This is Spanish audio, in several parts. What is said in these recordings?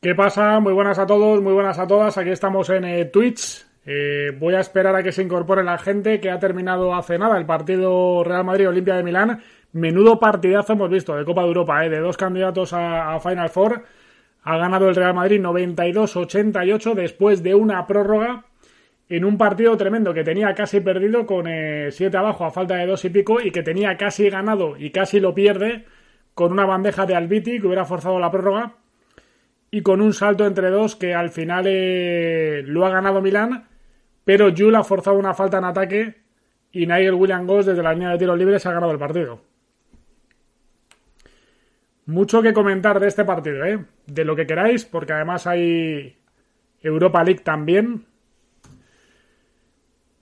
¿Qué pasa? Muy buenas a todos, muy buenas a todas. Aquí estamos en eh, Twitch. Eh, voy a esperar a que se incorpore la gente que ha terminado hace nada el partido Real Madrid-Olimpia de Milán. Menudo partidazo hemos visto de Copa de Europa, eh, de dos candidatos a, a Final Four. Ha ganado el Real Madrid 92-88 después de una prórroga en un partido tremendo que tenía casi perdido con 7 abajo a falta de dos y pico y que tenía casi ganado y casi lo pierde con una bandeja de Albiti que hubiera forzado la prórroga y con un salto entre dos que al final eh, lo ha ganado Milán, pero Jules ha forzado una falta en ataque y Nigel William Goss desde la línea de tiros libres ha ganado el partido. Mucho que comentar de este partido, ¿eh? De lo que queráis, porque además hay Europa League también.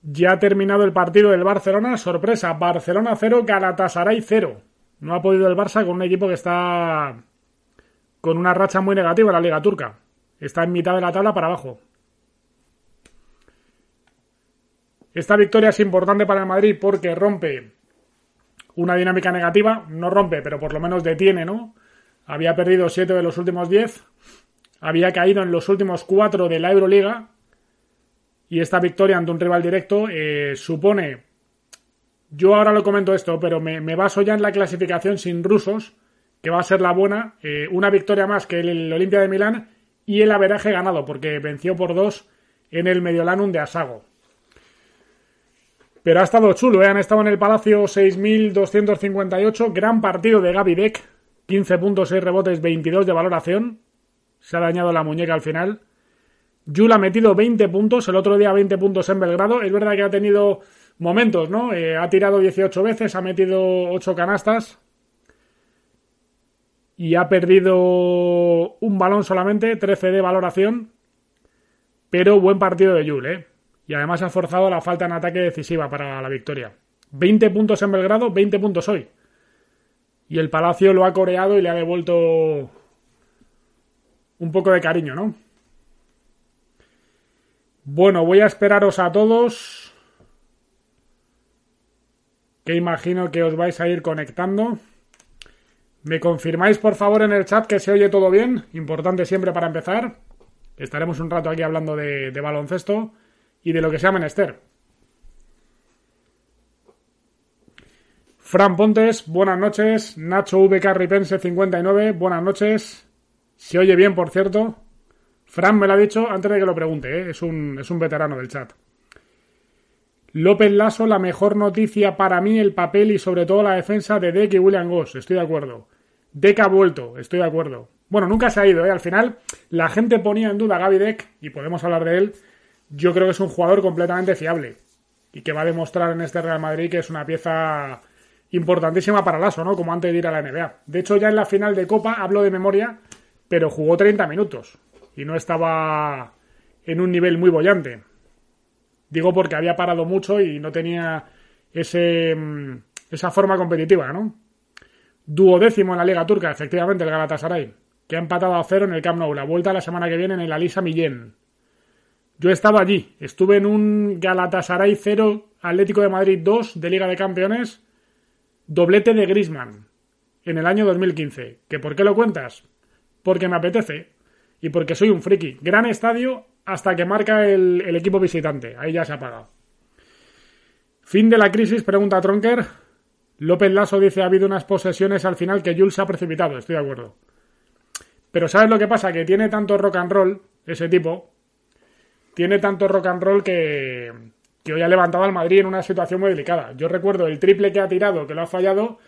Ya ha terminado el partido del Barcelona. Sorpresa, Barcelona 0, Galatasaray 0. No ha podido el Barça con un equipo que está con una racha muy negativa la Liga Turca. Está en mitad de la tabla para abajo. Esta victoria es importante para el Madrid porque rompe una dinámica negativa. No rompe, pero por lo menos detiene, ¿no? Había perdido 7 de los últimos 10. Había caído en los últimos 4 de la Euroliga. Y esta victoria ante un rival directo eh, supone. Yo ahora lo comento esto, pero me, me baso ya en la clasificación sin rusos que va a ser la buena. Eh, una victoria más que el, Olimpia de Milán y el averaje ganado, porque venció por dos en el Mediolanum de Asago. Pero ha estado chulo, ¿eh? han estado en el Palacio 6.258, gran partido de Gaby Beck, 15 puntos, 6 rebotes, 22 de valoración. Se ha dañado la muñeca al final. Jul ha metido 20 puntos, el otro día 20 puntos en Belgrado. Es verdad que ha tenido momentos, ¿no? Eh, ha tirado 18 veces, ha metido 8 canastas, y ha perdido un balón solamente, 13 de valoración, pero buen partido de Yul, ¿eh? Y además ha forzado la falta en ataque decisiva para la victoria. 20 puntos en Belgrado, 20 puntos hoy. Y el Palacio lo ha coreado y le ha devuelto un poco de cariño, ¿no? Bueno, voy a esperaros a todos. Que imagino que os vais a ir conectando. ¿Me confirmáis por favor en el chat que se oye todo bien? Importante siempre para empezar. Estaremos un rato aquí hablando de, baloncesto y de lo que sea menester. Fran Pontes, buenas noches. Nacho VK Ripense 59, buenas noches. Se oye bien, por cierto. Fran me lo ha dicho antes de que lo pregunte, ¿eh? es, un, es un veterano del chat. López Lasso, la mejor noticia para mí, el papel y sobre todo la defensa de Deck y William Goss. Estoy de acuerdo. Deck ha vuelto, estoy de acuerdo. Bueno, nunca se ha ido, ¿eh? Al final, la gente ponía en duda a Gaby Deck, y podemos hablar de él. Yo creo que es un jugador completamente fiable. Y que va a demostrar en este Real Madrid que es una pieza importantísima para Lasso, ¿no? Como antes de ir a la NBA. De hecho, ya en la final de Copa, hablo de memoria, pero jugó 30 minutos. Y no estaba en un nivel muy bollante. Digo porque había parado mucho y no tenía ese, mm, esa forma competitiva, ¿no? Duodécimo en la Liga Turca, efectivamente, el Galatasaray, que ha empatado a cero en el Camp Nou. La vuelta la semana que viene en el Alisa Millén. Yo estaba allí, estuve en un Galatasaray 0, Atlético de Madrid 2 de Liga de Campeones, doblete de Grisman en el año 2015. ¿Que por qué lo cuentas? Porque me apetece y porque soy un friki. Gran estadio hasta que marca el, equipo visitante. Ahí ya se ha apagado. Fin de la crisis, pregunta Tronker. López Lasso dice ha habido unas posesiones al final que Jules ha precipitado. Estoy de acuerdo. Pero ¿sabes lo que pasa? Que tiene tanto rock and roll, ese tipo. Tiene tanto rock and roll que, que hoy ha levantado al Madrid en una situación muy delicada. Yo recuerdo el triple que ha tirado, que lo ha fallado,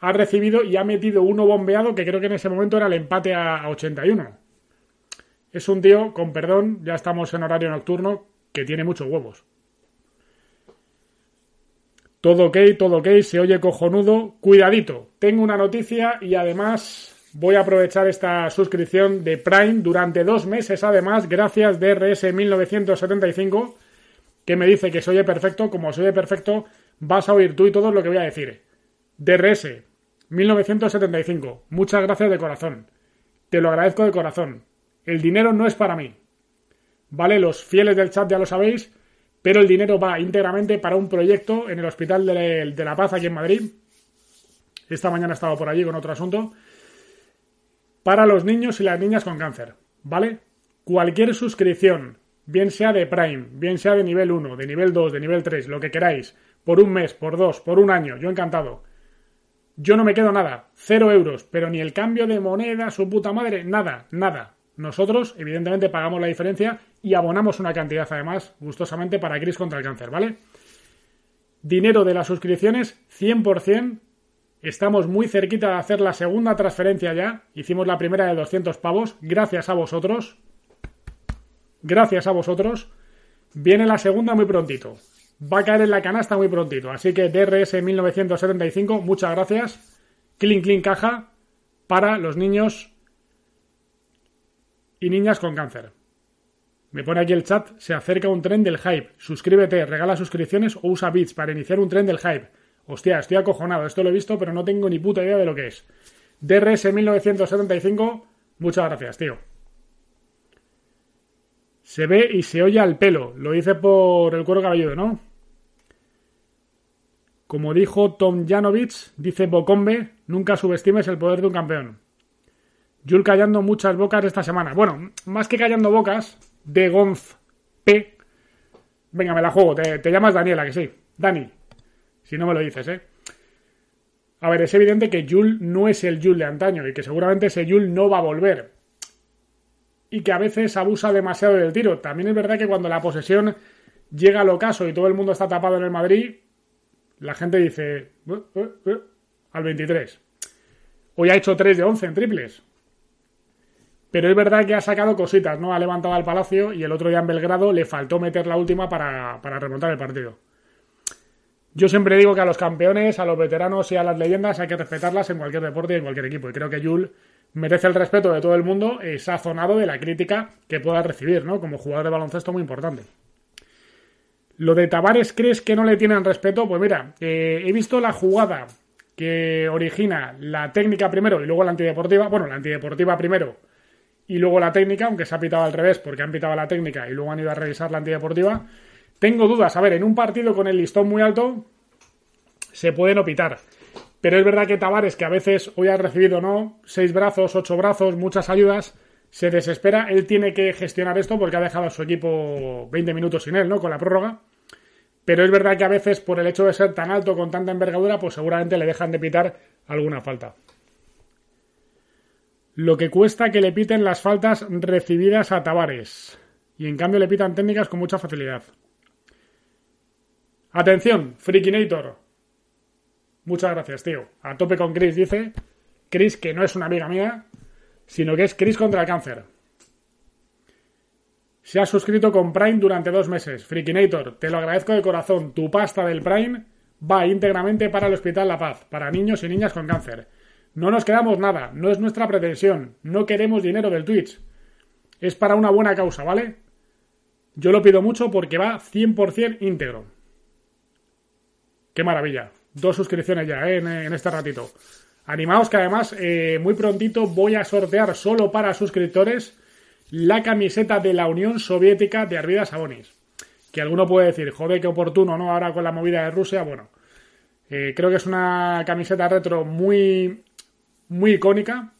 ha recibido y ha metido uno bombeado que creo que en ese momento era el empate a 81. Es un tío, con perdón, ya estamos en horario nocturno, que tiene muchos huevos. Todo ok, todo ok, se oye cojonudo. Cuidadito, tengo una noticia y además voy a aprovechar esta suscripción de Prime durante dos meses, además, gracias DRS 1975, que me dice que se oye perfecto. Como se oye perfecto, vas a oír tú y todos lo que voy a decir. DRS 1975, muchas gracias de corazón. Te lo agradezco de corazón. El dinero no es para mí. ¿Vale? Los fieles del chat ya lo sabéis, pero el dinero va íntegramente para un proyecto en el Hospital de, la Paz aquí en Madrid. Esta mañana he estado por allí con otro asunto. Para los niños y las niñas con cáncer. ¿Vale? Cualquier suscripción, bien sea de Prime, bien sea de nivel 1, de nivel 2, de nivel 3, lo que queráis, por un mes, por dos, por un año, yo encantado. Yo no me quedo nada, cero euros, pero ni el cambio de moneda, su puta madre, nada, nada. Nosotros, evidentemente, pagamos la diferencia y abonamos una cantidad, además, gustosamente para Cris contra el cáncer, ¿vale? Dinero de las suscripciones, 100%. Estamos muy cerquita de hacer la segunda transferencia ya. Hicimos la primera de 200 pavos. Gracias a vosotros. Gracias a vosotros. Viene la segunda muy prontito. Va a caer en la canasta muy prontito. Así que DRS 1975, muchas gracias. Clean Clean Caja para los niños y niñas con cáncer. Me pone aquí el chat, se acerca un tren del hype. Suscríbete, regala suscripciones o usa bits para iniciar un tren del hype. Hostia, estoy acojonado, esto lo he visto, pero no tengo ni puta idea de lo que es. DRS 1975, muchas gracias, tío. Se ve y se oye al pelo, lo dice por el cuero cabelludo, ¿no? Como dijo Tom Janovich, dice Bocombe, nunca subestimes el poder de un campeón. Jul callando muchas bocas esta semana. Bueno, más que callando bocas, de Gonz P. Venga, me la juego. Te, llamas Daniela, que sí. Dani. Si no me lo dices, ¿eh? A ver, es evidente que Jul no es el Jul de antaño y que seguramente ese Jul no va a volver. Y que a veces abusa demasiado del tiro. También es verdad que cuando la posesión llega al ocaso y todo el mundo está tapado en el Madrid, la gente dice eh, eh, eh", al 23. Hoy ha hecho 3 de 11 en triples. Pero es verdad que ha sacado cositas, ¿no? Ha levantado al Palacio y el otro día en Belgrado le faltó meter la última para, remontar el partido. Yo siempre digo que a los campeones, a los veteranos y a las leyendas hay que respetarlas en cualquier deporte y en cualquier equipo. Y creo que Jul merece el respeto de todo el mundo, es azonado de la crítica que pueda recibir, ¿no? Como jugador de baloncesto muy importante. Lo de Tavares, ¿crees que no le tienen respeto? Pues mira, eh, he visto la jugada que origina la técnica primero y luego la antideportiva. Bueno, la antideportiva primero y luego la técnica, aunque se ha pitado al revés porque han pitado la técnica y luego han ido a revisar la antideportiva. Tengo dudas. A ver, en un partido con el listón muy alto se puede no pitar. Pero es verdad que Tavares, que a veces hoy ha recibido, ¿no? Seis brazos, ocho brazos, muchas ayudas, se desespera. Él tiene que gestionar esto porque ha dejado a su equipo 20 minutos sin él, ¿no? Con la prórroga. Pero es verdad que a veces, por el hecho de ser tan alto, con tanta envergadura, pues seguramente le dejan de pitar alguna falta lo que cuesta que le piten las faltas recibidas a Tavares. Y en cambio le pitan técnicas con mucha facilidad. Atención, Freakinator. Muchas gracias, tío. A tope con Chris, dice. Chris, que no es una amiga mía, sino que es Chris contra el cáncer. Se ha suscrito con Prime durante dos meses. Freakinator, te lo agradezco de corazón. Tu pasta del Prime va íntegramente para el Hospital La Paz, para niños y niñas con cáncer. No nos quedamos nada, no es nuestra pretensión, no queremos dinero del Twitch. Es para una buena causa, ¿vale? Yo lo pido mucho porque va 100% íntegro. Qué maravilla. Dos suscripciones ya, ¿eh? en, este ratito. Animaos que además eh, muy prontito voy a sortear solo para suscriptores la camiseta de la Unión Soviética de Arvidas Sabonis. Que alguno puede decir, joder, qué oportuno, ¿no? Ahora con la movida de Rusia, bueno. Eh, creo que es una camiseta retro muy muy icónica.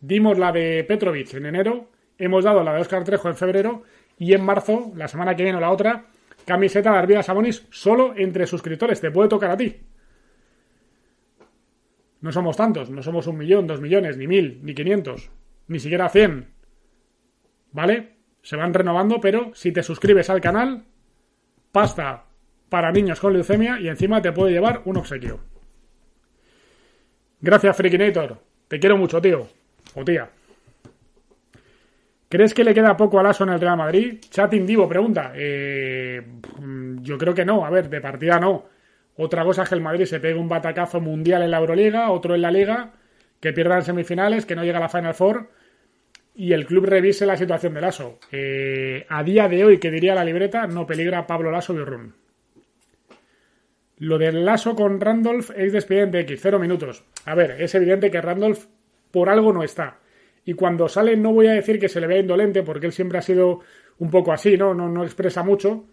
Dimos la de Petrovic en enero, hemos dado la de Oscar Trejo en febrero y en marzo, la semana que viene o la otra, camiseta de Arvida Sabonis solo entre suscriptores. Te puede tocar a ti. No somos tantos, no somos un millón, dos millones, ni mil, ni quinientos, ni siquiera cien. ¿Vale? Se van renovando, pero si te suscribes al canal, pasta para niños con leucemia y encima te puede llevar un obsequio. Gracias, Freakinator. Te quiero mucho, tío. O tía. ¿Crees que le queda poco al ASO en el Real Madrid? Chatin Divo pregunta. Eh, yo creo que no. A ver, de partida no. Otra cosa es que el Madrid se pegue un batacazo mundial en la Euroliga, otro en la Liga, que pierdan semifinales, que no llega a la Final Four y el club revise la situación de Lasso. Eh, a día de hoy, que diría la libreta, no peligra Pablo Lasso de. Lo del Lasso con Randolph es despedido de X, cero minutos. A ver, es evidente que Randolph por algo no está. Y cuando sale no voy a decir que se le vea indolente, porque él siempre ha sido un poco así, ¿no? No, no expresa mucho.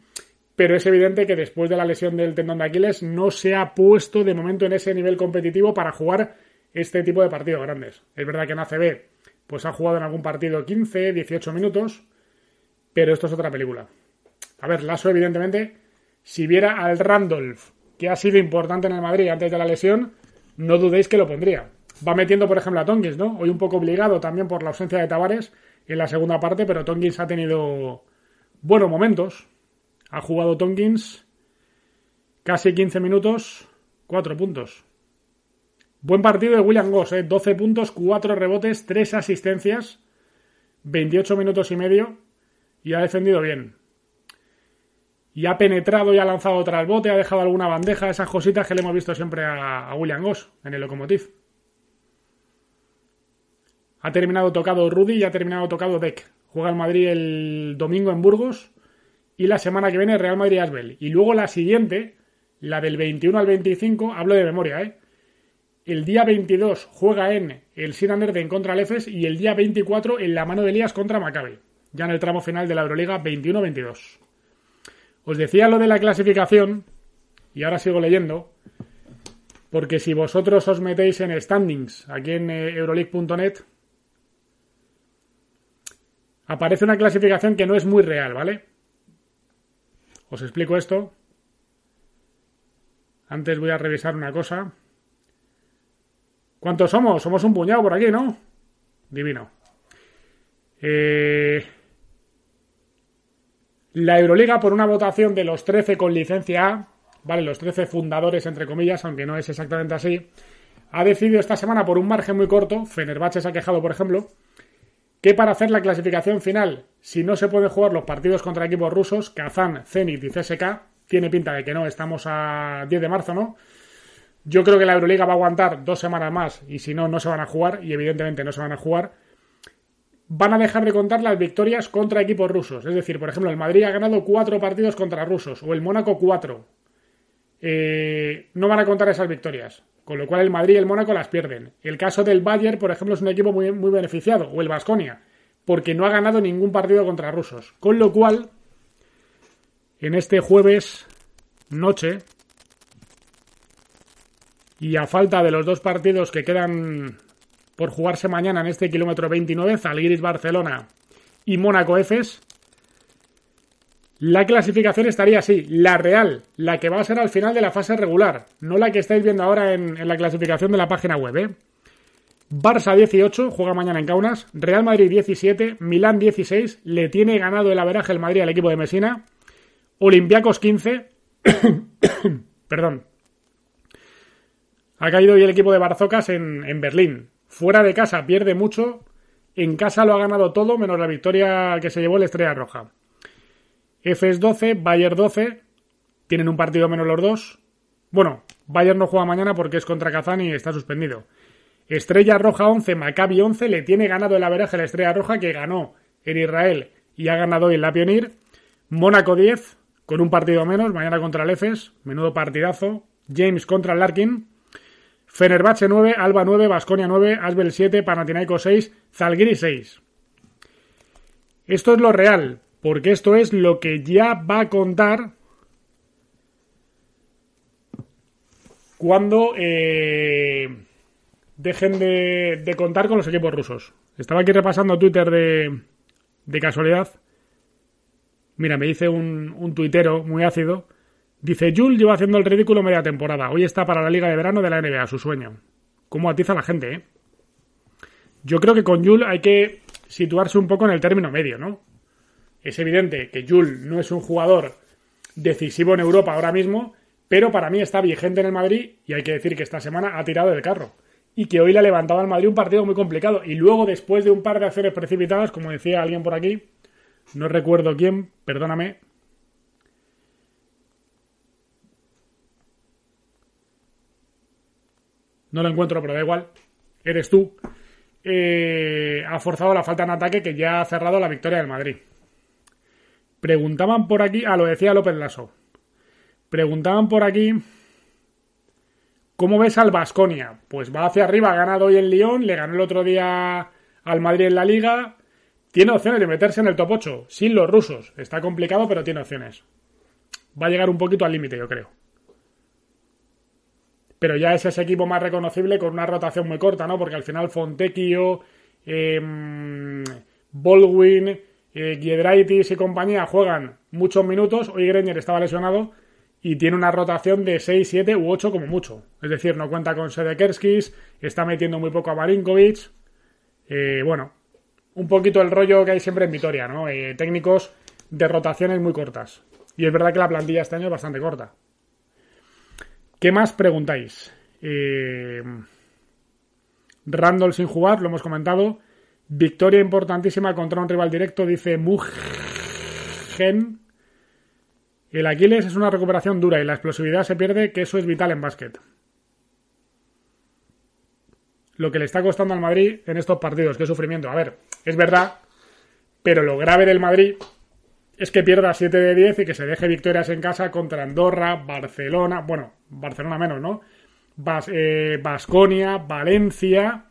Pero es evidente que después de la lesión del tendón de Aquiles no se ha puesto de momento en ese nivel competitivo para jugar este tipo de partidos grandes. Es verdad que en ACB pues ha jugado en algún partido 15, 18 minutos, pero esto es otra película. A ver, Lasso, evidentemente, si viera al Randolph, que ha sido importante en el Madrid antes de la lesión, no dudéis que lo pondría. Va metiendo, por ejemplo, a Tonkins, ¿no? Hoy un poco obligado también por la ausencia de Tavares en la segunda parte, pero Tonkins ha tenido buenos momentos. Ha jugado Tonkins casi 15 minutos, 4 puntos. Buen partido de William Goss, ¿eh? 12 puntos, 4 rebotes, 3 asistencias, 28 minutos y medio y ha defendido bien. Y ha penetrado y ha lanzado otra al bote, ha dejado alguna bandeja, esas cositas que le hemos visto siempre a, William Goss en el Locomotiv. Ha terminado tocado Rudy y ha terminado tocado Deck. Juega el Madrid el domingo en Burgos y la semana que viene Real Madrid Asbel. Y luego la siguiente, la del 21 al 25, hablo de memoria, ¿eh? El día 22 juega en el en contra el EFES y el día 24 en la mano de Elías contra Maccabi, ya en el tramo final de la Euroliga 21-22. Os decía lo de la clasificación, y ahora sigo leyendo, porque si vosotros os metéis en standings aquí en eh, euroleague.net, aparece una clasificación que no es muy real, ¿vale? Os explico esto. Antes voy a revisar una cosa. ¿Cuántos somos? Somos un puñado por aquí, ¿no? Divino. Eh, la Euroliga, por una votación de los 13 con licencia A, ¿vale? Los 13 fundadores, entre comillas, aunque no es exactamente así, ha decidido esta semana, por un margen muy corto, Fenerbahce se ha quejado, por ejemplo, que para hacer la clasificación final, si no se pueden jugar los partidos contra equipos rusos, Kazán, Zenit y CSK, tiene pinta de que no, estamos a 10 de marzo, ¿no? Yo creo que la Euroliga va a aguantar dos semanas más y si no, no se van a jugar y evidentemente no se van a jugar. Van a dejar de contar las victorias contra equipos rusos. Es decir, por ejemplo, el Madrid ha ganado cuatro partidos contra rusos o el Mónaco cuatro. Eh, no van a contar esas victorias. Con lo cual el Madrid y el Mónaco las pierden. El caso del Bayern, por ejemplo, es un equipo muy, muy beneficiado. O el Vasconia. Porque no ha ganado ningún partido contra rusos. Con lo cual, en este jueves noche, y a falta de los dos partidos que quedan por jugarse mañana en este kilómetro 29, Zalgiris Barcelona y Mónaco Efes, la clasificación estaría así, la real, la que va a ser al final de la fase regular, no la que estáis viendo ahora en, la clasificación de la página web. ¿eh? Barça 18, juega mañana en Kaunas, Real Madrid 17, Milán 16, le tiene ganado el averaje el Madrid al equipo de Mesina, Olympiacos 15, perdón, ha caído hoy el equipo de Barzocas en, Berlín. Fuera de casa pierde mucho. En casa lo ha ganado todo, menos la victoria que se llevó el Estrella Roja. FS 12, Bayern 12. Tienen un partido menos los dos. Bueno, Bayern no juega mañana porque es contra Kazán y está suspendido. Estrella Roja 11, Maccabi 11. Le tiene ganado el averaje la Estrella Roja que ganó en Israel y ha ganado hoy en la Pionir. Mónaco 10, con un partido menos, mañana contra el EFES. Menudo partidazo. James contra el Larkin. Fenerbahce 9, Alba 9, Basconia 9, Asbel 7, Panathinaikos 6, Zalgiris 6. Esto es lo real, porque esto es lo que ya va a contar cuando eh, dejen de, contar con los equipos rusos. Estaba aquí repasando Twitter de, de casualidad. Mira, me dice un, un tuitero muy ácido Dice, Jul lleva haciendo el ridículo media temporada. Hoy está para la Liga de Verano de la NBA, su sueño. ¿Cómo atiza la gente, eh? Yo creo que con Jul hay que situarse un poco en el término medio, ¿no? Es evidente que Jul no es un jugador decisivo en Europa ahora mismo, pero para mí está vigente en el Madrid y hay que decir que esta semana ha tirado del carro. Y que hoy le ha levantado al Madrid un partido muy complicado. Y luego, después de un par de acciones precipitadas, como decía alguien por aquí, no recuerdo quién, perdóname, No lo encuentro, pero da igual. eres tú, eh, ha forzado la falta en ataque que ya ha cerrado la victoria del Madrid. Preguntaban por aquí, ah, lo decía López Lasso. Preguntaban por aquí, ¿cómo ves al Basconia? Pues va hacia arriba, ha ganado hoy en Lyon, le ganó el otro día al Madrid en la Liga. Tiene opciones de meterse en el top 8, sin los rusos. Está complicado, pero tiene opciones. Va a llegar un poquito al límite, yo creo. Pero ya es ese equipo más reconocible con una rotación muy corta, ¿no? Porque al final Fontecchio, eh, Baldwin, eh, Giedraitis y compañía juegan muchos minutos. Hoy Greñer estaba lesionado y tiene una rotación de 6, 7 u 8 como mucho. Es decir, no cuenta con Sedekerskis, está metiendo muy poco a Marinkovic. Eh, bueno, un poquito el rollo que hay siempre en Vitoria, ¿no? Eh, técnicos de rotaciones muy cortas. Y es verdad que la plantilla este año es bastante corta. ¿Qué más preguntáis? Eh, Randall sin jugar, lo hemos comentado. Victoria importantísima contra un rival directo, dice Mugen. El Aquiles es una recuperación dura y la explosividad se pierde, que eso es vital en básquet. Lo que le está costando al Madrid en estos partidos, qué sufrimiento. A ver, es verdad, pero lo grave del Madrid es que pierda 7 de 10 y que se deje victorias en casa contra Andorra, Barcelona, bueno, Barcelona menos, ¿no? Basconia, eh, Valencia,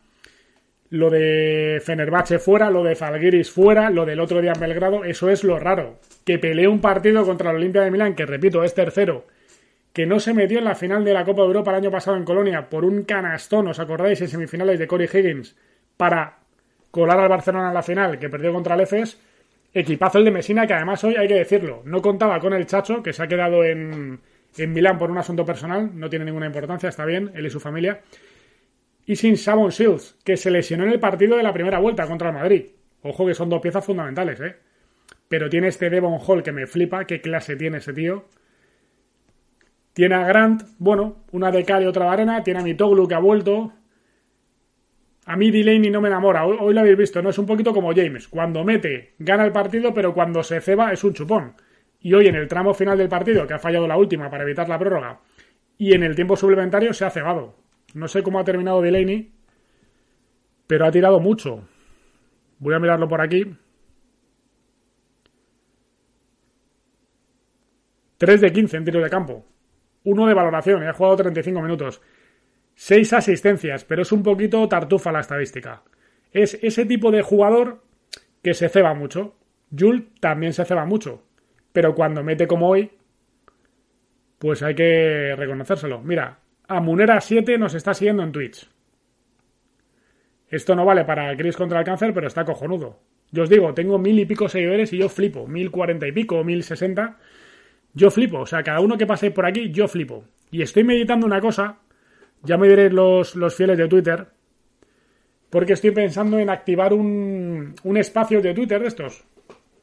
lo de Fenerbahce fuera, lo de Falguiris fuera, lo del otro día en Belgrado, eso es lo raro. Que pelee un partido contra la Olimpia de Milán, que repito, es tercero, que no se metió en la final de la Copa de Europa el año pasado en Colonia por un canastón, ¿os acordáis? En semifinales de Corey Higgins, para colar al Barcelona en la final, que perdió contra el EFES. Equipazo el de Mesina, que además hoy hay que decirlo, no contaba con el Chacho, que se ha quedado en, en Milán por un asunto personal, no tiene ninguna importancia, está bien, él y su familia y sin Savon Shields, que se lesionó en el partido de la primera vuelta contra el Madrid. Ojo que son dos piezas fundamentales, ¿eh? Pero tiene este Devon Hall que me flipa, qué clase tiene ese tío. Tiene a Grant, bueno, una de cal y otra de arena. Tiene a Mitoglu que ha vuelto. A mí Delaney no me enamora. Hoy, lo habéis visto, ¿no? Es un poquito como James. Cuando mete, gana el partido, pero cuando se ceba es un chupón. Y hoy en el tramo final del partido, que ha fallado la última para evitar la prórroga, y en el tiempo suplementario se ha cebado. No sé cómo ha terminado Delaney, pero ha tirado mucho. Voy a mirarlo por aquí. 3 de 15 en tiro de campo. 1 de valoración, y ha jugado 35 minutos. 6 asistencias, pero es un poquito tartufa la estadística. Es ese tipo de jugador que se ceba mucho. Jules también se ceba mucho. Pero cuando mete como hoy, pues hay que reconocérselo. Mira, Amunera7 nos está siguiendo en Twitch. Esto no vale para Chris contra el cáncer, pero está cojonudo. Yo os digo, tengo mil y pico seguidores y yo flipo. Mil cuarenta y pico, mil sesenta. Yo flipo. O sea, cada uno que pase por aquí, yo flipo. Y estoy meditando una cosa. Ya me diréis los, los fieles de Twitter. Porque estoy pensando en activar un, un espacio de Twitter de estos.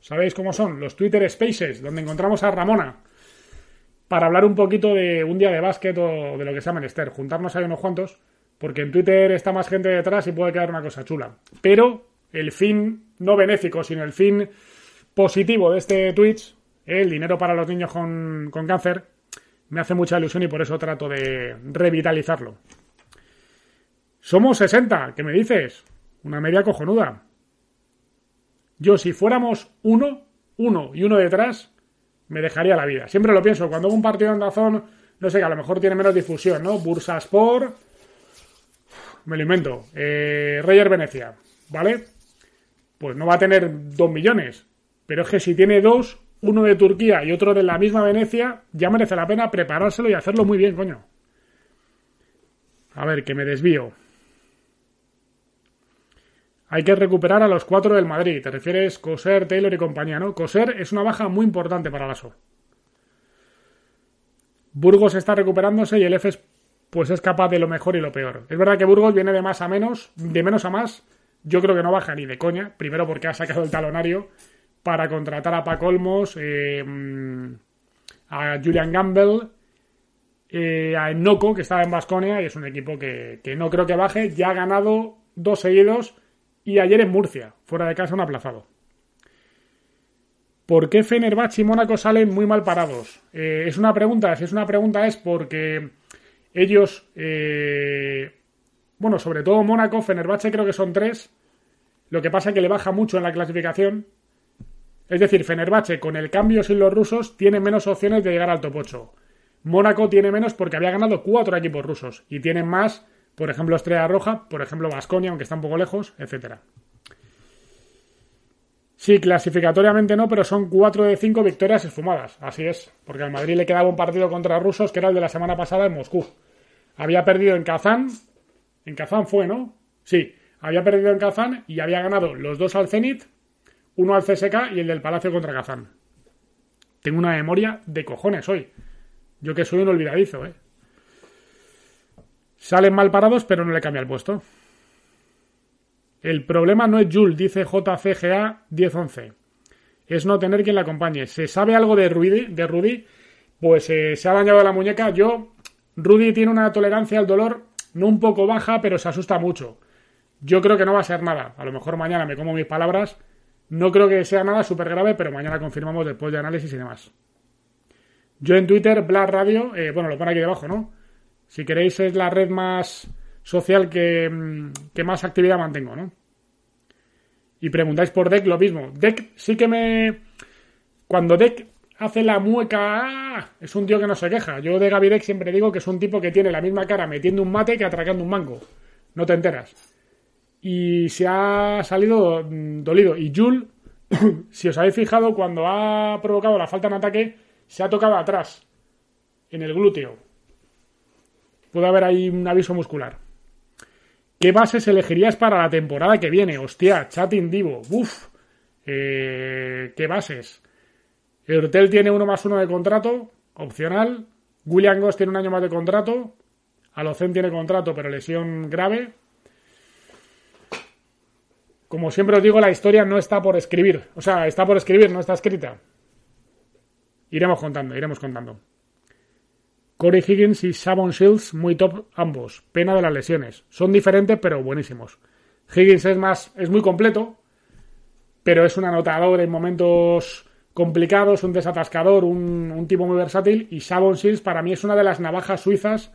¿Sabéis cómo son? Los Twitter Spaces, donde encontramos a Ramona para hablar un poquito de un día de básquet o de lo que sea menester. Juntarnos ahí unos cuantos, porque en Twitter está más gente detrás y puede quedar una cosa chula. Pero el fin no benéfico, sino el fin positivo de este Twitch, el dinero para los niños con, con cáncer, me hace mucha ilusión y por eso trato de revitalizarlo. Somos 60, ¿qué me dices? Una media cojonuda. Yo, si fuéramos uno, uno y uno detrás, me dejaría la vida. Siempre lo pienso, cuando hago un partido en Dazón, no sé, que a lo mejor tiene menos difusión, ¿no? Bursaspor, me lo invento, eh, Reyer Venecia, ¿vale? Pues no va a tener dos millones, pero es que si tiene dos, uno de Turquía y otro de la misma Venecia, ya merece la pena preparárselo y hacerlo muy bien, coño. A ver, que me desvío. Hay que recuperar a los cuatro del Madrid. Te refieres Coser, Taylor y compañía, ¿no? Coser es una baja muy importante para la SO. Burgos está recuperándose y el EFES pues es capaz de lo mejor y lo peor. Es verdad que Burgos viene de más a menos, de menos a más. Yo creo que no baja ni de coña. Primero porque ha sacado el talonario para contratar a Paco Olmos, eh, a Julian Gamble, eh, a Enoco, que estaba en Basconia, y es un equipo que, que no creo que baje. Ya ha ganado dos seguidos y ayer en Murcia, fuera de casa, un aplazado. ¿Por qué Fenerbahce y Mónaco salen muy mal parados? Eh, es una pregunta. Si es una pregunta es porque ellos, Bueno, sobre todo Mónaco, Fenerbahce creo que son tres. Lo que pasa es que le baja mucho en la clasificación. Es decir, Fenerbahce con el cambio sin los rusos tiene menos opciones de llegar al top 8. Mónaco tiene menos porque había ganado cuatro equipos rusos y tienen más, por ejemplo, Estrella Roja, por ejemplo, Vasconia, aunque está un poco lejos, etcétera. Sí, clasificatoriamente no, pero son cuatro de cinco victorias esfumadas. Así es, porque al Madrid le quedaba un partido contra rusos que era el de la semana pasada en Moscú. Había perdido en Kazán. En Kazán fue, ¿no? Sí, había perdido en Kazán y había ganado los dos al Zenit, uno al CSK y el del Palacio contra Kazán. Tengo una memoria de cojones hoy. Yo que soy un olvidadizo, ¿eh? Salen mal parados, pero no le cambia el puesto. El problema no es Jules, dice JCGA 1011. Es no tener quien la acompañe. ¿Se sabe algo de Rudy? Pues eh, se ha dañado la muñeca. Yo, Rudy tiene una tolerancia al dolor no un poco baja, pero se asusta mucho. Yo creo que no va a ser nada. A lo mejor mañana me como mis palabras. No creo que sea nada súper grave, pero mañana confirmamos después de análisis y demás. Yo en Twitter, Black Radio, eh, bueno, lo pone aquí debajo, ¿no? Si queréis es la red más social que, mm, que más actividad mantengo, ¿no? Y preguntáis por Deck lo mismo. Deck sí que me... Cuando Deck hace la mueca, ¡ah! es un tío que no se queja. Yo de Gavidec siempre digo que es un tipo que tiene la misma cara metiendo un mate que atracando un mango. No te enteras. Y se ha salido mm, dolido. Y Jul, si os habéis fijado, cuando ha provocado la falta en ataque, se ha tocado atrás, en el glúteo. Puede haber ahí un aviso muscular. ¿Qué bases elegirías para la temporada que viene? Hostia, chatting divo. Uf. Eh, ¿Qué bases? El hotel tiene uno más uno de contrato, opcional. William Goss tiene un año más de contrato. Alocen tiene contrato, pero lesión grave. Como siempre os digo, la historia no está por escribir. O sea, está por escribir, no está escrita. Iremos contando, iremos contando. Corey Higgins y Savon Shields, muy top ambos. Pena de las lesiones. Son diferentes, pero buenísimos. Higgins es más, es muy completo, pero es un anotador en momentos complicados, un desatascador, un, tipo muy versátil. Y Savon Shields para mí es una de las navajas suizas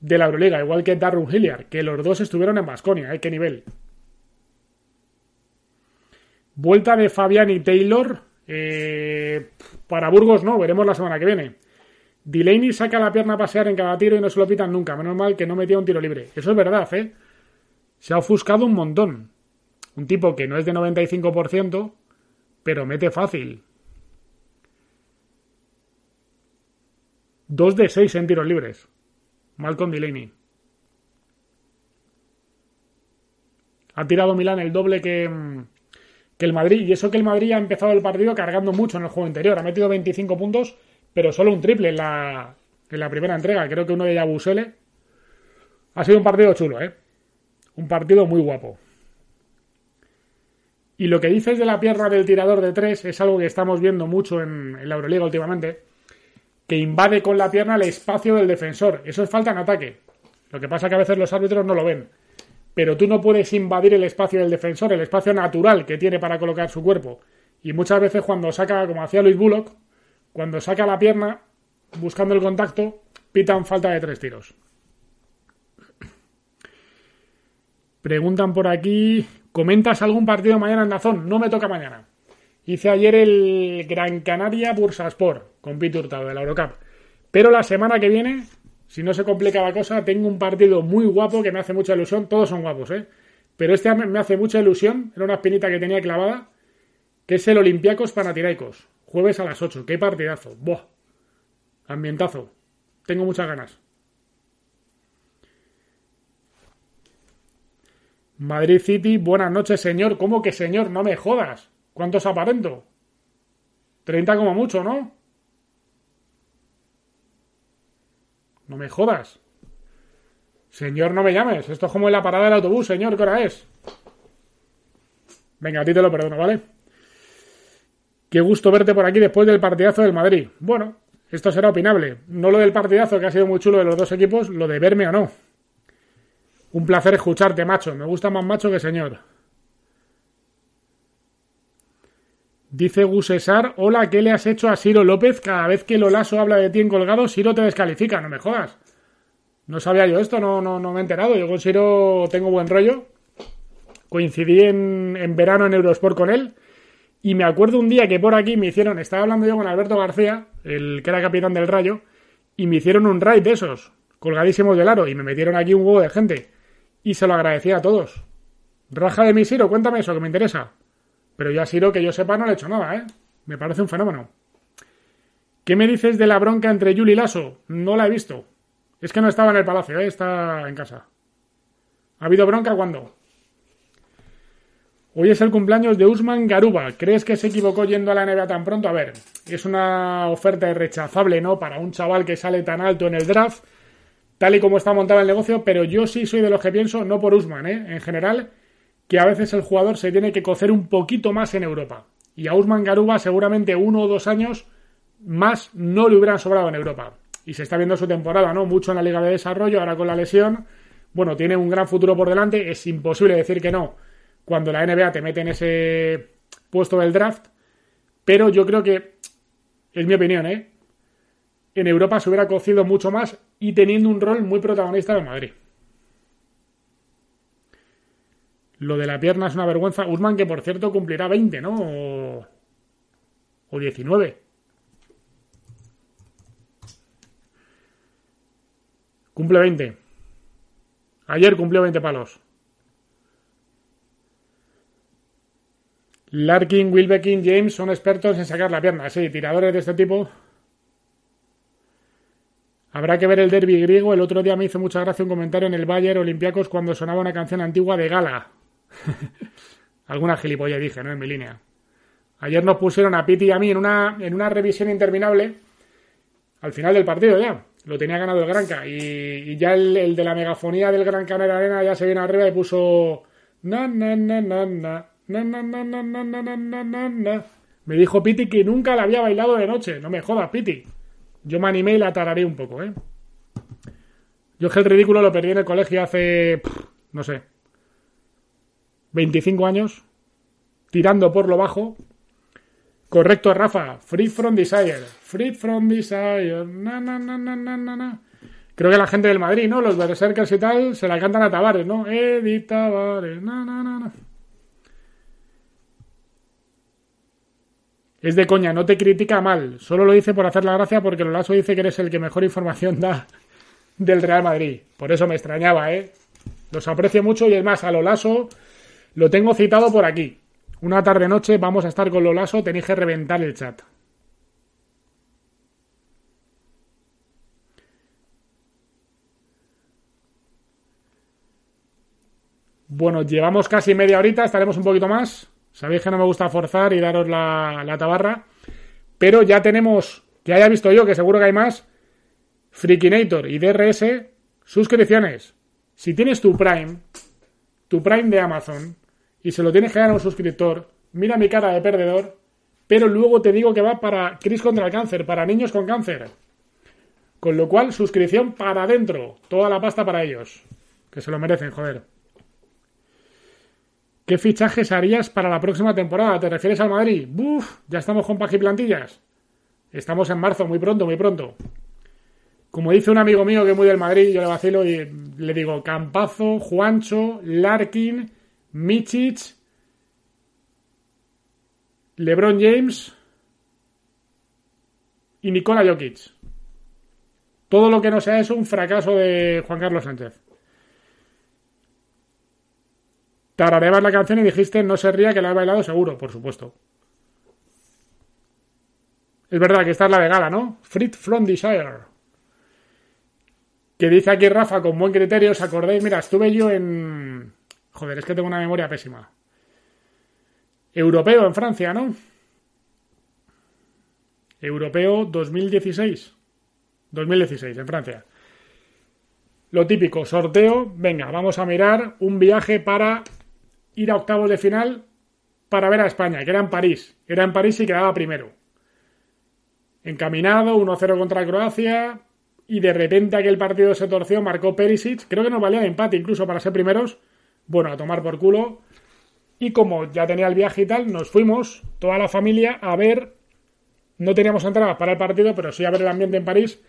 de la Euroliga, igual que Darren Hilliard, que los dos estuvieron en Basconia, ¿eh? ¿Qué nivel? Vuelta de Fabián y Taylor. Eh, para Burgos no, veremos la semana que viene. Delaney saca la pierna a pasear en cada tiro y no se lo pitan nunca. Menos mal que no metía un tiro libre. Eso es verdad, ¿eh? Se ha ofuscado un montón. Un tipo que no es de 95%, pero mete fácil. 2 de 6 en tiros libres. Malcolm Delaney. Ha tirado Milán el doble que, que el Madrid. Y eso que el Madrid ha empezado el partido cargando mucho en el juego interior. Ha metido 25 puntos, pero solo un triple en la, en la primera entrega. Creo que uno de Yabusele. Ha sido un partido chulo, ¿eh? Un partido muy guapo. Y lo que dices de la pierna del tirador de tres es algo que estamos viendo mucho en, en la Euroliga últimamente que invade con la pierna el espacio del defensor. Eso es falta en ataque. Lo que pasa es que a veces los árbitros no lo ven. Pero tú no puedes invadir el espacio del defensor, el espacio natural que tiene para colocar su cuerpo. Y muchas veces cuando saca, como hacía Luis Bullock, cuando saca la pierna buscando el contacto, pitan falta de tres tiros. Preguntan por aquí, ¿comentas algún partido mañana en Dazón? No me toca mañana. Hice ayer el Gran Canaria Bursaspor con Pete Hurtado de la Eurocup. Pero la semana que viene, si no se complica la cosa, tengo un partido muy guapo que me hace mucha ilusión. Todos son guapos, ¿eh? Pero este me hace mucha ilusión. Era una espinita que tenía clavada. Que es el Olympiacos Panathinaikos. Jueves a las 8. ¡Qué partidazo! ¡Buah! Ambientazo. Tengo muchas ganas. Madrid City, buenas noches, señor. ¿Cómo que señor? No me jodas. ¿Cuántos aparento? 30 como mucho, ¿no? No me jodas. Señor, no me llames. Esto es como en la parada del autobús, señor. ¿Qué hora es? Venga, a ti te lo perdono, ¿vale? Qué gusto verte por aquí después del partidazo del Madrid. Bueno, esto será opinable. No lo del partidazo, que ha sido muy chulo de los dos equipos, lo de verme o no. Un placer escucharte, macho. Me gusta más macho que señor. Dice Gusesar, hola, ¿qué le has hecho a Siro López? Cada vez que Lolaso habla de ti en colgado, Siro te descalifica, no me jodas. No sabía yo esto, no, no, no me he enterado. Yo con Siro tengo buen rollo. Coincidí en, en verano en Eurosport con él. Y me acuerdo un día que por aquí me hicieron, estaba hablando yo con Alberto García, el que era capitán del Rayo, y me hicieron un raid de esos, colgadísimos del aro, y me metieron aquí un huevo de gente. Y se lo agradecía a todos. Raja de mi Siro, cuéntame eso, que me interesa. Pero ya Siro, que yo sepa, no le he hecho nada, ¿eh? Me parece un fenómeno. ¿Qué me dices de la bronca entre Yuli y Lasso? No la he visto. Es que no estaba en el palacio, ¿eh? está en casa. ¿Ha habido bronca cuándo? Hoy es el cumpleaños de Usman Garuba. ¿Crees que se equivocó yendo a la NBA tan pronto? A ver, es una oferta irrechazable, ¿no? Para un chaval que sale tan alto en el draft, tal y como está montado el negocio, pero yo sí soy de los que pienso, no por Usman, ¿eh? En general, que a veces el jugador se tiene que cocer un poquito más en Europa. Y a Usman Garuba seguramente uno o dos años más no le hubieran sobrado en Europa. Y se está viendo su temporada, ¿no? Mucho en la Liga de Desarrollo, ahora con la lesión. Bueno, tiene un gran futuro por delante, es imposible decir que no cuando la NBA te mete en ese puesto del draft. Pero yo creo que, es mi opinión, ¿eh? En Europa se hubiera cocido mucho más y teniendo un rol muy protagonista en Madrid. Lo de la pierna es una vergüenza. Usman, que por cierto cumplirá 20, ¿no? O, o 19. Cumple 20. Ayer cumplió 20 palos. Larkin, Wilbekin, James son expertos en sacar la pierna. Sí, tiradores de este tipo. Habrá que ver el derby griego. El otro día me hizo mucha gracia un comentario en el Bayern Olympiacos cuando sonaba una canción antigua de Gala. Alguna gilipollas dije, ¿no? En mi línea. Ayer nos pusieron a Piti y a mí en una, en una revisión interminable. Al final del partido ya lo tenía ganado el Granca. Y, ya el, de la megafonía del Gran Canaria Arena ya se viene arriba y puso. Na, na, na, na, na, na, na, na, na, na, na, na, Me dijo Piti que nunca la había bailado de noche. No me jodas, Piti. Yo me animé y la tararé un poco, ¿eh? Yo es que el ridículo lo perdí en el colegio hace. no sé. 25 años. Tirando por lo bajo. Correcto, Rafa. Free from desire. Free from desire. Na. Creo que la gente del Madrid, ¿no? Los berserkers y tal, se la cantan a Tavares, ¿no? Edith Tavares. Es de coña, no te critica mal. Solo lo dice por hacer la gracia porque Lolaso dice que eres el que mejor información da del Real Madrid. Por eso me extrañaba, ¿eh? Los aprecio mucho y es más, a Lolaso lo tengo citado por aquí. Una tarde-noche vamos a estar con Lolaso, tenéis que reventar el chat. Bueno, llevamos casi media horita, estaremos un poquito más. Sabéis que no me gusta forzar y daros la, tabarra. Pero ya tenemos, que haya visto yo, que seguro que hay más, Freakinator y DRS, suscripciones. Si tienes tu Prime, tu Prime de Amazon, y se lo tienes que dar a un suscriptor, mira mi cara de perdedor, pero luego te digo que va para Cris contra el cáncer, para niños con cáncer. Con lo cual, suscripción para adentro, toda la pasta para ellos, que se lo merecen, joder. ¿Qué fichajes harías para la próxima temporada? ¿Te refieres al Madrid? ¡Buf! Ya estamos con plantillas. Estamos en marzo, muy pronto, muy pronto. Como dice un amigo mío que es muy del Madrid, yo le vacilo y le digo Campazo, Juancho, Larkin, Michic, LeBron James y Nikola Jokic. Todo lo que no sea eso, un fracaso de Juan Carlos Sánchez. Tarareabas la canción y dijiste no se ría que la has bailado seguro, por supuesto. Es verdad que esta es la de gala, ¿no? Frit from Desire. Que dice aquí Rafa con buen criterio, ¿os acordáis? Mira, estuve yo en Joder, es que tengo una memoria pésima. Europeo en Francia, ¿no? Europeo 2016. 2016 en Francia. Lo típico, sorteo. Venga, vamos a mirar un viaje para ir a octavos de final para ver a España, que era en París. Era en París y quedaba primero. Encaminado, 1-0 contra Croacia. Y de repente aquel partido se torció, marcó Perisic. Creo que nos valía de empate incluso para ser primeros. Bueno, a tomar por culo. Y como ya tenía el viaje y tal, nos fuimos, toda la familia, a ver. No teníamos entradas para el partido, pero sí a ver el ambiente en París.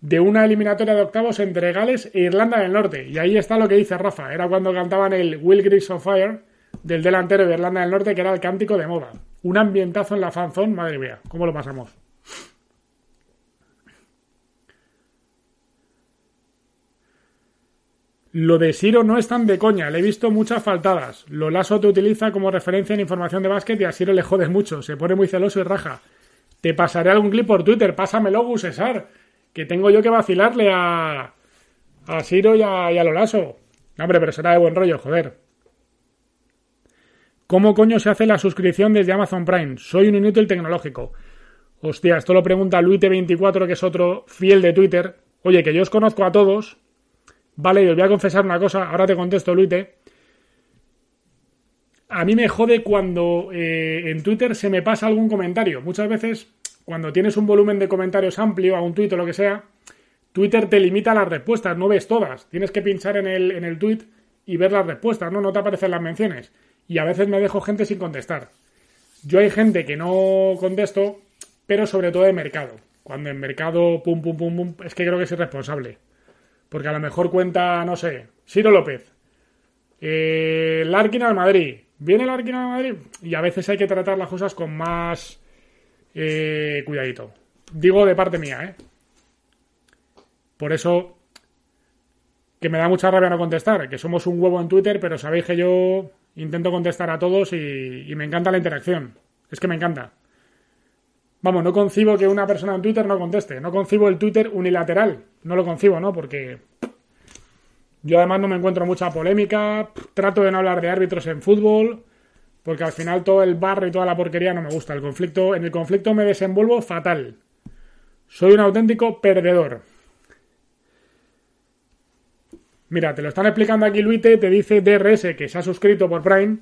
de una eliminatoria de octavos entre Gales e Irlanda del Norte. Y ahí está lo que dice Rafa. Era cuando cantaban el Will Grease of Fire del delantero de Irlanda del Norte, que era el cántico de moda. Un ambientazo en la fanzone, madre mía, ¿cómo lo pasamos? Lo de Siro no es tan de coña, le he visto muchas faltadas. Lo Lasso te utiliza como referencia en información de básquet y a Siro le jodes mucho, se pone muy celoso y raja. Te pasaré algún clip por Twitter, pásamelo, Gusesar, que tengo yo que vacilarle a, a Siro y a, a Lolaso. Hombre, pero será de buen rollo, joder. ¿Cómo coño se hace la suscripción desde Amazon Prime? Soy un inútil tecnológico. Hostia, esto lo pregunta Luite24, que es otro fiel de Twitter. Oye, que yo os conozco a todos Vale, y os voy a confesar una cosa, ahora te contesto, Luite. A mí me jode cuando eh, en Twitter se me pasa algún comentario. Muchas veces, cuando tienes un volumen de comentarios amplio a un tuit o lo que sea, Twitter te limita las respuestas, no ves todas. Tienes que pinchar en el, en el tweet y ver las respuestas, ¿no? No te aparecen las menciones. Y a veces me dejo gente sin contestar. Yo hay gente que no contesto, pero sobre todo de mercado. Cuando en mercado, pum, pum, pum, pum, es que creo que es irresponsable. Porque a lo mejor cuenta, no sé, Ciro López. Eh, Larkin al Madrid. ¿Viene Larkin al Madrid? Y a veces hay que tratar las cosas con más eh, cuidadito. Digo de parte mía, ¿eh? Por eso que me da mucha rabia no contestar, que somos un huevo en Twitter, pero sabéis que yo intento contestar a todos y me encanta la interacción. Es que me encanta. Vamos, no concibo que una persona en Twitter no conteste. No concibo el Twitter unilateral. No lo concibo, ¿no? Porque yo además no me encuentro mucha polémica. Trato de no hablar de árbitros en fútbol. Porque al final todo el barro y toda la porquería no me gusta. El conflicto, en el conflicto me desenvuelvo fatal. Soy un auténtico perdedor. Mira, te lo están explicando aquí Luite, te dice DRS que se ha suscrito por Prime.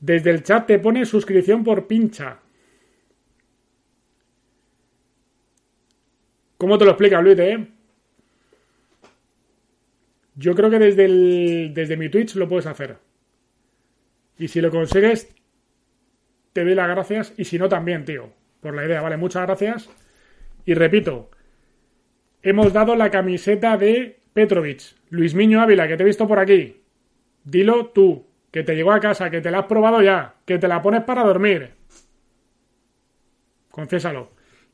Desde el chat te pone suscripción por pincha. ¿Cómo te lo explica, Luis? Eh? Yo creo que desde, el, desde mi Twitch lo puedes hacer. Y si lo consigues, te doy las gracias. Y si no, también, tío. Por la idea, ¿vale? Muchas gracias. Y repito, hemos dado la camiseta de Petrovic. Luis Miño Ávila, que te he visto por aquí. Dilo tú, que te llegó a casa, que te la has probado ya, que te la pones para dormir. Confiésalo.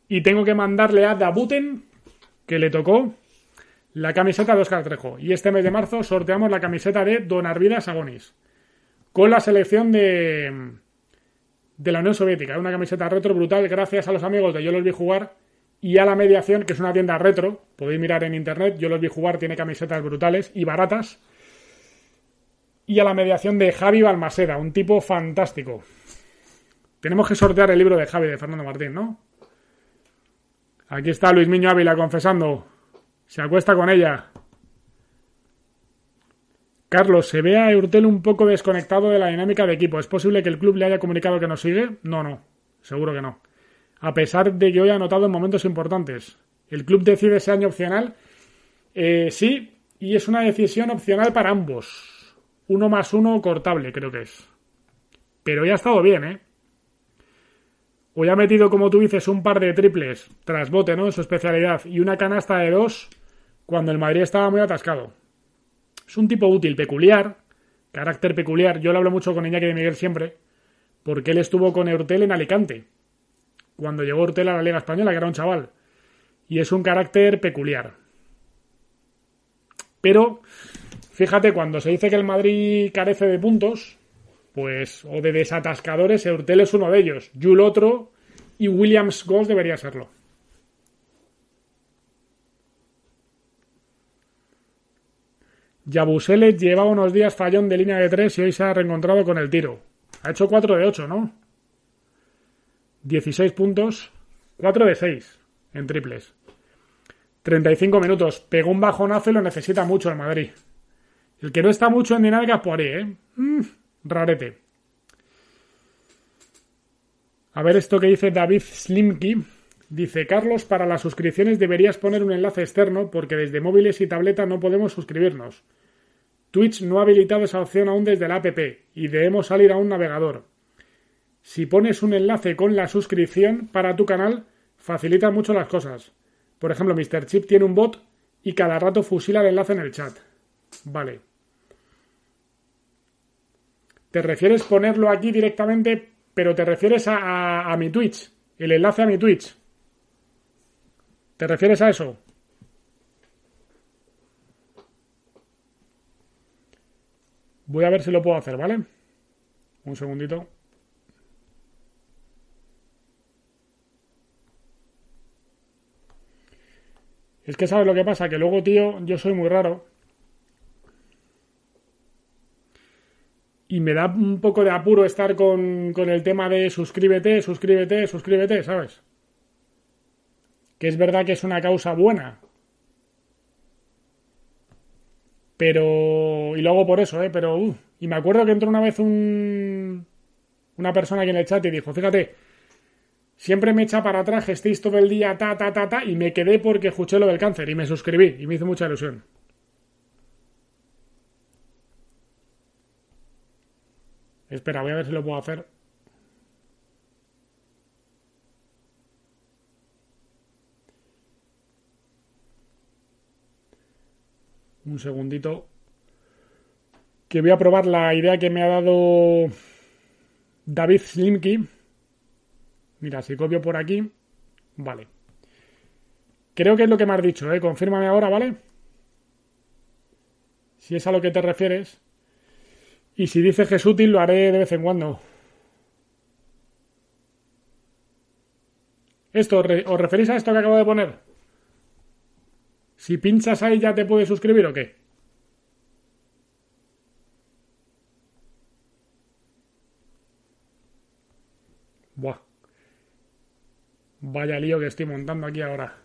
Y tengo que mandarle a Dabuten, que le tocó, la camiseta de Oscar Trejo. Y este mes de marzo sorteamos la camiseta de Don Arvida Sagonis. Con la selección de, de la Unión Soviética. Una camiseta retro brutal gracias a los amigos de Yo los vi jugar y a la mediación, que es una tienda retro. Podéis mirar en internet. Yo los vi jugar, tiene camisetas brutales y baratas. Y a la mediación de Javi Balmaseda, un tipo fantástico. Tenemos que sortear el libro de Javi de Fernando Martín, ¿no? Aquí está Luis Miño Ávila confesando. Se acuesta con ella. Carlos, ¿se ve a Eurtel un poco desconectado de la dinámica de equipo? ¿Es posible que el club le haya comunicado que nos sigue? No, no. Seguro que no. A pesar de que hoy ha anotado en momentos importantes. ¿El club decide ese año opcional? Eh, sí, y es una decisión opcional para ambos. Uno más uno cortable, creo que es. Pero ya ha estado bien, ¿eh? Hoy ha metido, como tú dices, un par de triples tras bote, ¿no? En su especialidad. Y una canasta de dos cuando el Madrid estaba muy atascado. Es un tipo útil, peculiar, carácter peculiar. Yo lo hablo mucho con Iñaki de Miguel siempre, porque él estuvo con Eurtel en Alicante, cuando llegó Eurtel a la Liga Española, que era un chaval. Y es un carácter peculiar. Pero, fíjate, cuando se dice que el Madrid carece de puntos, pues, o de desatascadores, Eurtel es uno de ellos, Jul otro, y Williams Goss debería serlo. Yabusele llevaba unos días fallón de línea de 3 y hoy se ha reencontrado con el tiro. Ha hecho 4 de 8, ¿no? 16 puntos, 4 de 6 en triples. 35 minutos. Pegó un bajonazo y lo necesita mucho el Madrid. El que no está mucho en dinámica es ahí, ¿eh? Mm rarete. A ver esto que dice David Slimki. Dice, Carlos, para las suscripciones deberías poner un enlace externo porque desde móviles y tableta no podemos suscribirnos. Twitch no ha habilitado esa opción aún desde la app y debemos salir a un navegador. Si pones un enlace con la suscripción para tu canal, facilita mucho las cosas. Por ejemplo, Mr. Chip tiene un bot y cada rato fusila el enlace en el chat. Vale. ¿Te refieres ponerlo aquí directamente, pero te refieres a, a mi Twitch? El enlace a mi Twitch. ¿Te refieres a eso? Voy a ver si lo puedo hacer, ¿vale? Un segundito. Es que sabes lo que pasa, que luego, tío, yo soy muy raro. Y me da un poco de apuro estar con, con el tema de suscríbete, suscríbete, suscríbete, ¿sabes? Que es verdad que es una causa buena. Pero. Y luego por eso, ¿eh? Pero. Uh, y me acuerdo que entró una vez un. Una persona aquí en el chat y dijo: Fíjate, Siempre me echa para atrás, estéis todo el día, ta, ta, ta, ta, y me quedé porque escuché lo del cáncer y me suscribí y me hizo mucha ilusión. Espera, voy a ver si lo puedo hacer. Un segundito. Que voy a probar la idea que me ha dado David Slimky Mira, si copio por aquí. Vale. Creo que es lo que me has dicho, ¿eh? Confírmame ahora, ¿vale? Si es a lo que te refieres. Y si dices que es útil, lo haré de vez en cuando. Esto, ¿os referís a esto que acabo de poner? Si pinchas ahí ya te puedes suscribir o qué? Buah. Vaya lío que estoy montando aquí ahora.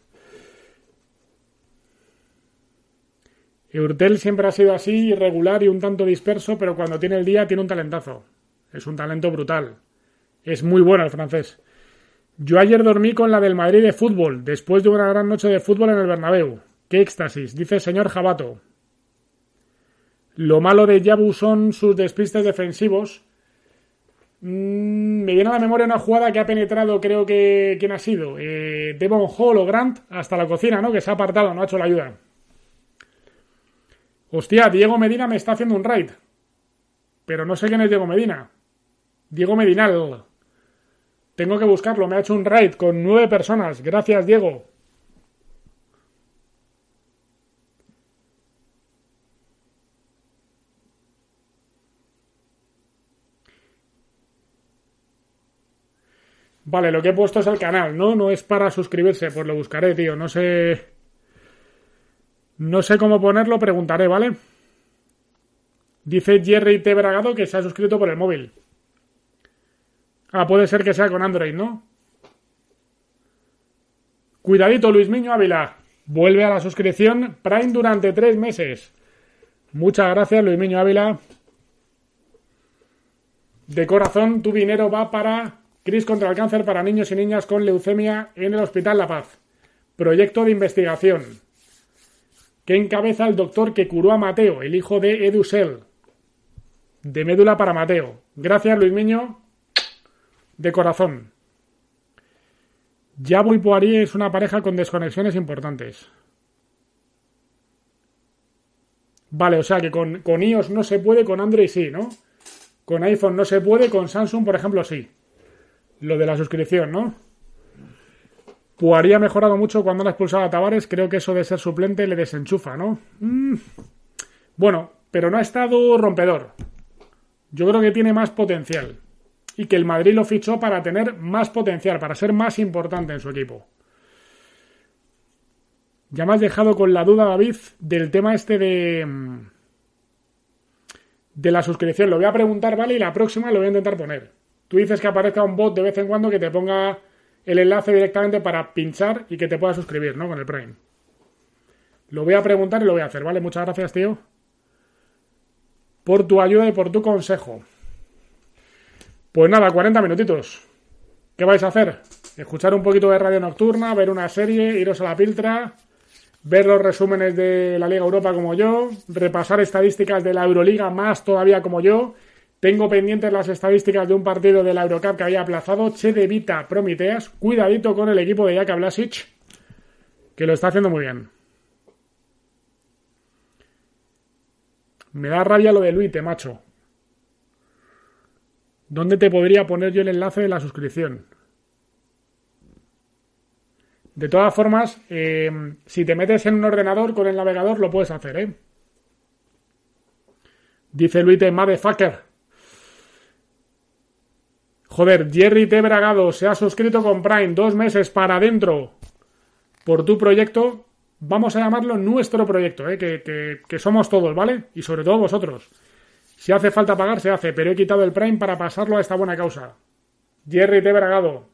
Eurtel siempre ha sido así, irregular y un tanto disperso, pero cuando tiene el día tiene un talentazo. Es un talento brutal. Es muy bueno el francés. Yo ayer dormí con la del Madrid de fútbol, después de una gran noche de fútbol en el Bernabéu. ¡Qué éxtasis! Dice el señor Jabato. Lo malo de Yabu son sus despistes defensivos, Mm, me viene a la memoria una jugada que ha penetrado, creo que. ¿Quién ha sido? Eh, Devon Hall o Grant hasta la cocina, ¿no? Que se ha apartado, no ha hecho la ayuda. Hostia, Diego Medina me está haciendo un raid. Pero no sé quién es Diego Medina. Diego Medinal. Tengo que buscarlo. Me ha hecho un raid con nueve personas. Gracias, Diego. Vale, lo que he puesto es el canal, ¿no? No es para suscribirse, pues lo buscaré, tío. No sé. No sé cómo ponerlo, preguntaré, ¿vale? Dice Jerry T. Bragado que se ha suscrito por el móvil. Ah, puede ser que sea con Android, ¿no? Cuidadito, Luis Miño Ávila. Vuelve a la suscripción Prime durante tres meses. Muchas gracias, Luis Miño Ávila. De corazón, tu dinero va para Cris contra el cáncer para niños y niñas con leucemia en el Hospital La Paz. Proyecto de investigación. Que encabeza el doctor que curó a Mateo, el hijo de Edusel. De médula para Mateo. Gracias, Luis Miño. De corazón. Yabo y Poirier es una pareja con desconexiones importantes. Vale, o sea que con, con iOS no se puede, con Android sí, ¿no? Con iPhone no se puede, con Samsung, por ejemplo, sí lo de la suscripción, ¿no? Puaría ha mejorado mucho cuando han expulsado a Tavares. Creo que eso de ser suplente le desenchufa, ¿no? Mm. Bueno, pero no ha estado rompedor. Yo creo que tiene más potencial. Y que el Madrid lo fichó para tener más potencial, para ser más importante en su equipo. Ya me has dejado con la duda, David, del tema este de. Mm, de la suscripción. Lo voy a preguntar, ¿vale? Y la próxima lo voy a intentar poner. Tú dices que aparezca un bot de vez en cuando que te ponga el enlace directamente para pinchar y que te pueda suscribir, ¿no? Con el Prime. Lo voy a preguntar y lo voy a hacer, ¿vale? Muchas gracias, tío. Por tu ayuda y por tu consejo. Pues nada, 40 minutitos. ¿Qué vais a hacer? Escuchar un poquito de radio nocturna, ver una serie, iros a la piltra, ver los resúmenes de la Liga Europa como yo, repasar estadísticas de la Euroliga más todavía como yo tengo pendientes las estadísticas de un partido de la Eurocup que había aplazado. Che de Vita Promiteas. Cuidadito con el equipo de Jaka Blasic. que lo está haciendo muy bien. Me da rabia lo de Luite, macho. ¿Dónde te podría poner yo el enlace de la suscripción? De todas formas, eh, si te metes en un ordenador con el navegador, lo puedes hacer, ¿eh? Dice Luite, motherfucker. Joder, Jerry T. Bragado se ha suscrito con Prime dos meses para adentro por tu proyecto. Vamos a llamarlo nuestro proyecto, ¿eh? que, que somos todos, ¿vale? Y sobre todo vosotros. Si hace falta pagar, se hace, pero he quitado el Prime para pasarlo a esta buena causa. Jerry T. Bragado.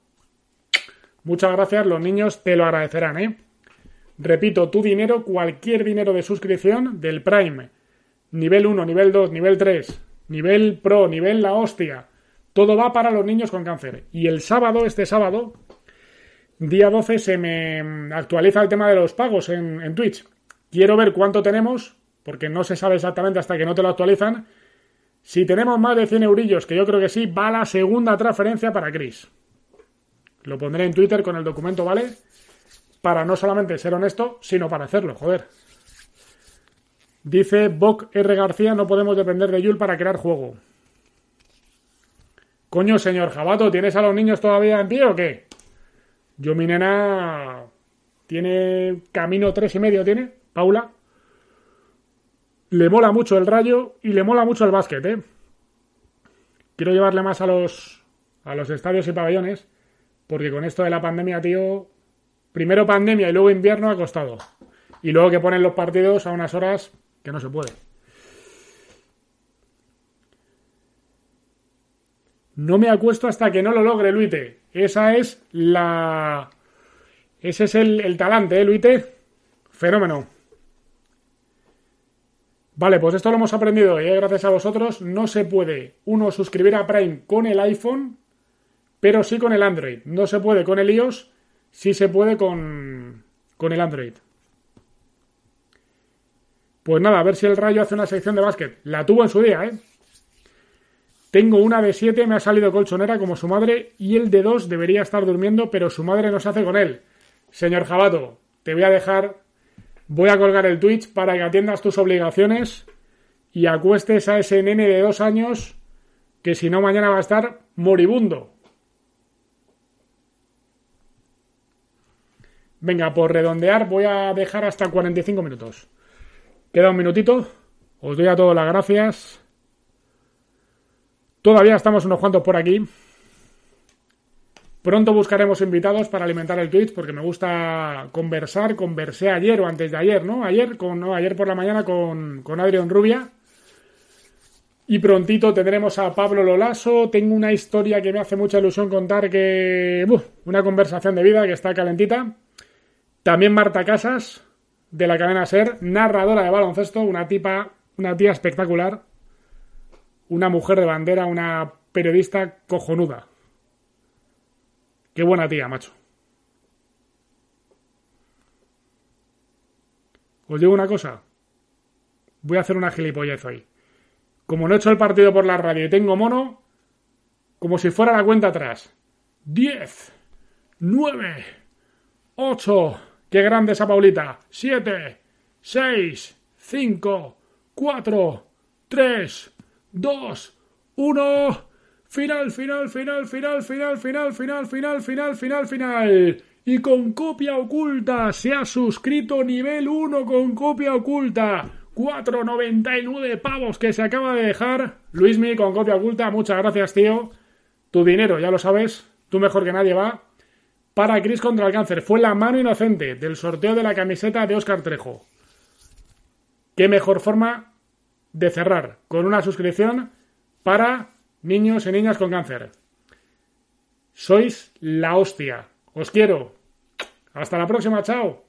Muchas gracias, los niños te lo agradecerán, ¿eh? Repito, tu dinero, cualquier dinero de suscripción del Prime, nivel 1, nivel 2, nivel 3, nivel Pro, nivel la hostia, todo va para los niños con cáncer. Y el sábado, este sábado, día 12, se me actualiza el tema de los pagos en, Twitch. Quiero ver cuánto tenemos, porque no se sabe exactamente hasta que no te lo actualizan. Si tenemos más de 100 eurillos, que yo creo que sí, va la segunda transferencia para Chris. Lo pondré en Twitter con el documento, ¿vale? Para no solamente ser honesto, sino para hacerlo, joder. Dice Bok R. García, no podemos depender de Yul para crear juego. Coño, señor Jabato, ¿tienes a los niños todavía en pie o qué? Yo, mi nena, tiene camino tres y medio, ¿tiene? Paula. Le mola mucho el rayo y le mola mucho el básquet, ¿eh? Quiero llevarle más a los, a los estadios y pabellones porque con esto de la pandemia, tío, primero pandemia y luego invierno ha costado. Y luego que ponen los partidos a unas horas que no se puede. No me acuesto hasta que no lo logre, Luite. Esa es la. Ese es el, talante, ¿eh, Luite? Fenómeno. Vale, pues esto lo hemos aprendido hoy, ¿eh? gracias a vosotros. No se puede uno suscribir a Prime con el iPhone pero sí con el Android. No se puede con el iOS, sí se puede con, con el Android. Pues nada, a ver si el Rayo hace una sección de básquet. La tuvo en su día, ¿eh? Tengo una de 7, me ha salido colchonera como su madre, y el de 2 debería estar durmiendo, pero su madre no se hace con él. Señor Jabato, te voy a dejar, voy a colgar el Twitch para que atiendas tus obligaciones y acuestes a ese nene de dos años que si no mañana va a estar moribundo. Venga, por redondear voy a dejar hasta 45 minutos. Queda un minutito. Os doy a todos las gracias. Todavía estamos unos cuantos por aquí. Pronto buscaremos invitados para alimentar el Twitch porque me gusta conversar. Conversé ayer o antes de ayer, ¿no? Ayer, con, no, ayer por la mañana con, con Adrián Rubia. Y prontito tendremos a Pablo Lolaso. Tengo una historia que me hace mucha ilusión contar que... una conversación de vida que está calentita. También Marta Casas, de la cadena Ser, narradora de baloncesto, una tipa, una tía espectacular, una mujer de bandera, una periodista cojonuda. Qué buena tía, macho. Os digo una cosa. Voy a hacer una gilipollez hoy. Como no he hecho el partido por la radio y tengo mono, como si fuera la cuenta atrás. 10, 9, 8, Qué grande esa Paulita. Siete, seis, cinco, cuatro, tres, dos, uno. Final, final, final, final, final, final, final, final, final, final, final. Y con copia oculta se ha suscrito nivel 1 con copia oculta. 4,99 pavos que se acaba de dejar. Luismi con copia oculta. Muchas gracias, tío. Tu dinero, ya lo sabes. Tú mejor que nadie va para Cris contra el cáncer. Fue la mano inocente del sorteo de la camiseta de Oscar Trejo. Qué mejor forma de cerrar con una suscripción para niños y niñas con cáncer. Sois la hostia. Os quiero. Hasta la próxima. Chao.